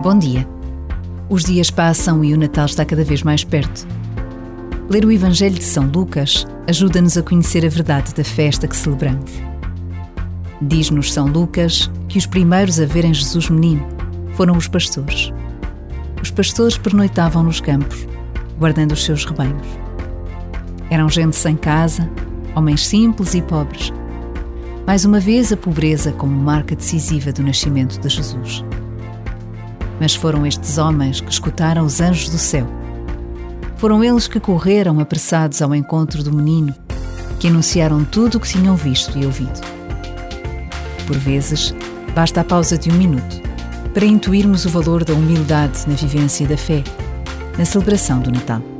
Bom dia. Os dias passam e o Natal está cada vez mais perto. Ler o Evangelho de São Lucas ajuda-nos a conhecer a verdade da festa que celebramos. Diz-nos São Lucas que os primeiros a verem Jesus menino foram os pastores. Os pastores pernoitavam nos campos, guardando os seus rebanhos. Eram gente sem casa, homens simples e pobres. Mais uma vez, a pobreza como marca decisiva do nascimento de Jesus. Mas foram estes homens que escutaram os anjos do céu. Foram eles que correram apressados ao encontro do menino, que anunciaram tudo o que tinham visto e ouvido. Por vezes, basta a pausa de um minuto para intuirmos o valor da humildade na vivência da fé, na celebração do Natal.